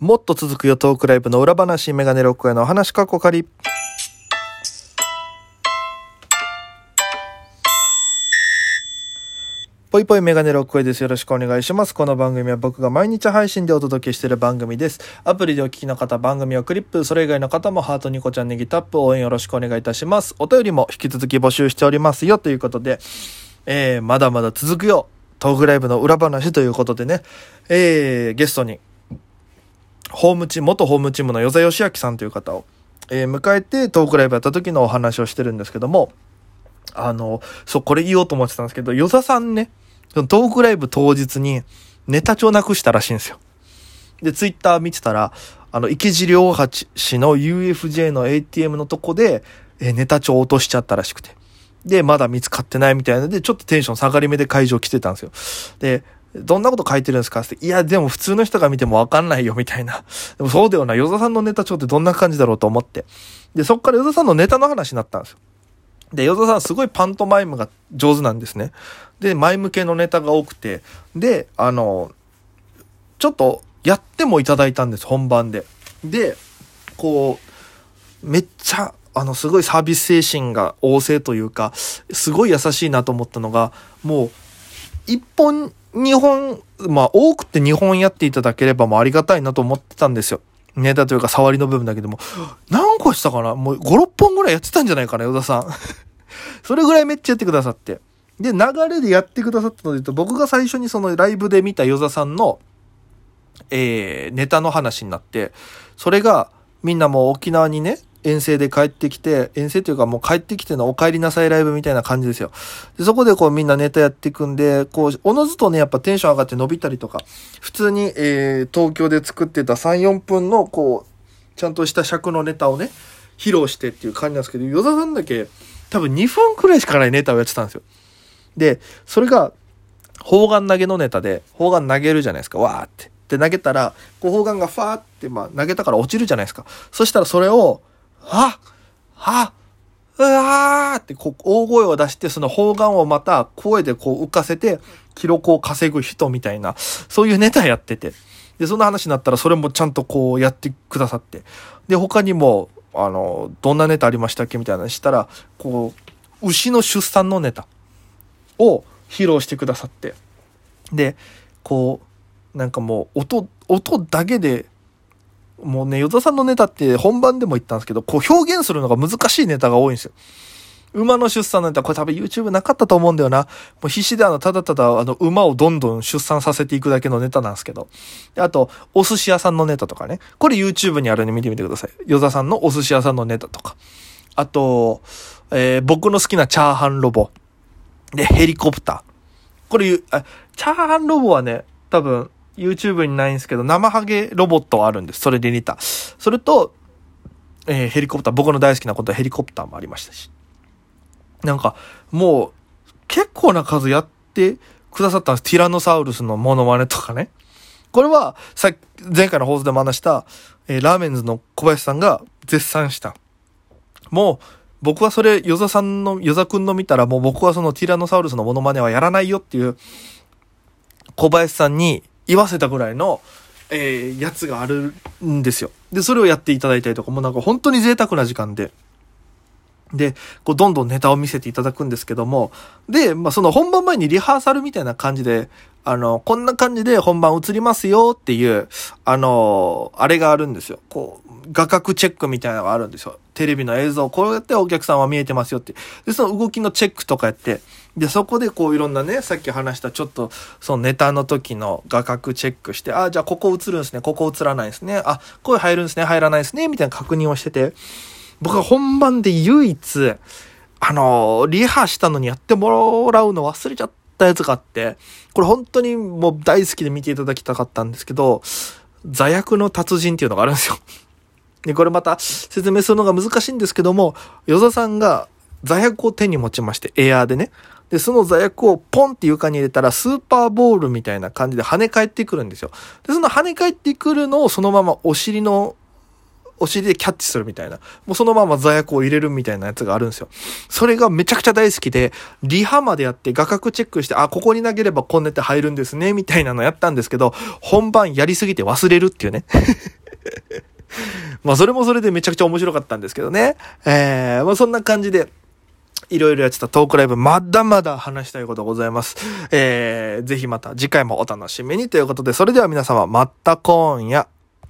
もっと続くよトークライブの裏話、メガネロックへのお話かっこかり。ぽいぽいメガネロックへです。よろしくお願いします。この番組は僕が毎日配信でお届けしている番組です。アプリでお聞きの方、番組をクリップ、それ以外の方もハートニコちゃんネギタップ応援よろしくお願いいたします。お便りも引き続き募集しておりますよということで、えー、まだまだ続くよ。トークライブの裏話ということでね、えー、ゲストに、ホームチーム、元ホームチームの与座義明さんという方を、えー、迎えてトークライブやった時のお話をしてるんですけども、あの、そう、これ言おうと思ってたんですけど、与座さんね、そのトークライブ当日にネタ帳なくしたらしいんですよ。で、ツイッター見てたら、あの、池尻大橋の UFJ の ATM のとこで、えネタ帳落としちゃったらしくて。で、まだ見つかってないみたいなので、ちょっとテンション下がり目で会場来てたんですよ。で、どんなこと書いてるんですか？って、いや、でも普通の人が見てもわかんないよ、みたいな。でもそうだよな、与座さんのネタ帳ってどんな感じだろうと思って。で、そっから与座さんのネタの話になったんですよ。で、与座さんすごいパントマイムが上手なんですね。で、前向けのネタが多くて、で、あの、ちょっとやってもいただいたんです、本番で。で、こう、めっちゃ、あの、すごいサービス精神が旺盛というか、すごい優しいなと思ったのが、もう、一本、二本、まあ、多くて二本やっていただければもうありがたいなと思ってたんですよ。ネタというか触りの部分だけでも、何個したかな？もう5、6本ぐらいやってたんじゃないかな、与田さん。それぐらいめっちゃやってくださって。で、流れでやってくださったので言うと、僕が最初にそのライブで見た与田さんの、えー、ネタの話になって、それが、みんなもう沖縄にね、遠征で帰ってきて、遠征というかもう帰ってきてのお帰りなさいライブみたいな感じですよ。で、そこでこうみんなネタやっていくんで、こう、おのずとね、やっぱテンション上がって伸びたりとか、普通に、えー、東京で作ってた3、4分の、こう、ちゃんとした尺のネタをね、披露してっていう感じなんですけど、与田さんだけ、多分2分くらいしかないネタをやってたんですよ。で、それが、砲丸投げのネタで、砲丸投げるじゃないですか、わーって。で、投げたら、こう砲丸がファーって、まあ、投げたから落ちるじゃないですか。そしたらそれを、ははうわーってこう大声を出してその砲丸をまた声でこう浮かせて記録を稼ぐ人みたいな、そういうネタやってて。で、その話になったらそれもちゃんとこうやってくださって。で、他にも、あの、どんなネタありましたっけみたいなしたら、こう、牛の出産のネタを披露してくださって。で、こう、なんかもう音、音だけでもうね、与田さんのネタって本番でも言ったんですけど、こう表現するのが難しいネタが多いんですよ。馬の出産のネタ、これ多分 YouTube なかったと思うんだよな。もう必死であの、ただただあの、馬をどんどん出産させていくだけのネタなんですけど。あと、お寿司屋さんのネタとかね。これ YouTube にあるんで見てみてください。与田さんのお寿司屋さんのネタとか。あと、えー、僕の好きなチャーハンロボ。で、ヘリコプター。これ、あチャーハンロボはね、多分、YouTube にないんですけど、生ハゲロボットあるんです。それで似た。それと、えー、ヘリコプター、僕の大好きなことはヘリコプターもありましたし。なんか、もう、結構な数やってくださったんです。ティラノサウルスのモノマネとかね。これは、さっき、前回の放送でも話した、えー、ラーメンズの小林さんが絶賛した。もう、僕はそれ、ヨザさんの、ヨザくんの見たら、もう僕はそのティラノサウルスのモノマネはやらないよっていう、小林さんに言わせたぐらいの、えー、やつがあるんですよ。で、それをやっていただいたりとか、もうなんか本当に贅沢な時間で、で、こう、どんどんネタを見せていただくんですけども、で、まあ、その本番前にリハーサルみたいな感じで、あの、こんな感じで本番映りますよっていう、あの、あれがあるんですよ。こう、画角チェックみたいなのがあるんですよ。テレビの映像、こうやってお客さんは見えてますよって。で、その動きのチェックとかやって、で、そこでこういろんなね、さっき話したちょっと、そのネタの時の画角チェックして、あ、じゃあここ映るんですね、ここ映らないですね、あ、声入るんですね、入らないですね、みたいな確認をしてて、僕は本番で唯一、あの、リハしたのにやってもらうの忘れちゃったったやつがあって、これ本当にもう大好きで見ていただきたかったんですけど、座薬の達人っていうのがあるんですよ。で、これまた説明するのが難しいんですけども、与座さんが座薬を手に持ちまして、エアーでね。で、その座薬をポンって床に入れたら、スーパーボールみたいな感じで跳ね返ってくるんですよ。で、その跳ね返ってくるのをそのままお尻のお尻でキャッチするみたいな。もうそのまま座薬を入れるみたいなやつがあるんですよ。それがめちゃくちゃ大好きで、リハまでやって画角チェックして、あ、ここに投げればこんなって入るんですね、みたいなのやったんですけど、本番やりすぎて忘れるっていうね。まあそれもそれでめちゃくちゃ面白かったんですけどね。えー、まあそんな感じで、いろいろやってたトークライブ、まだまだ話したいことございます。えー、ぜひまた次回もお楽しみにということで、それでは皆様、また今夜。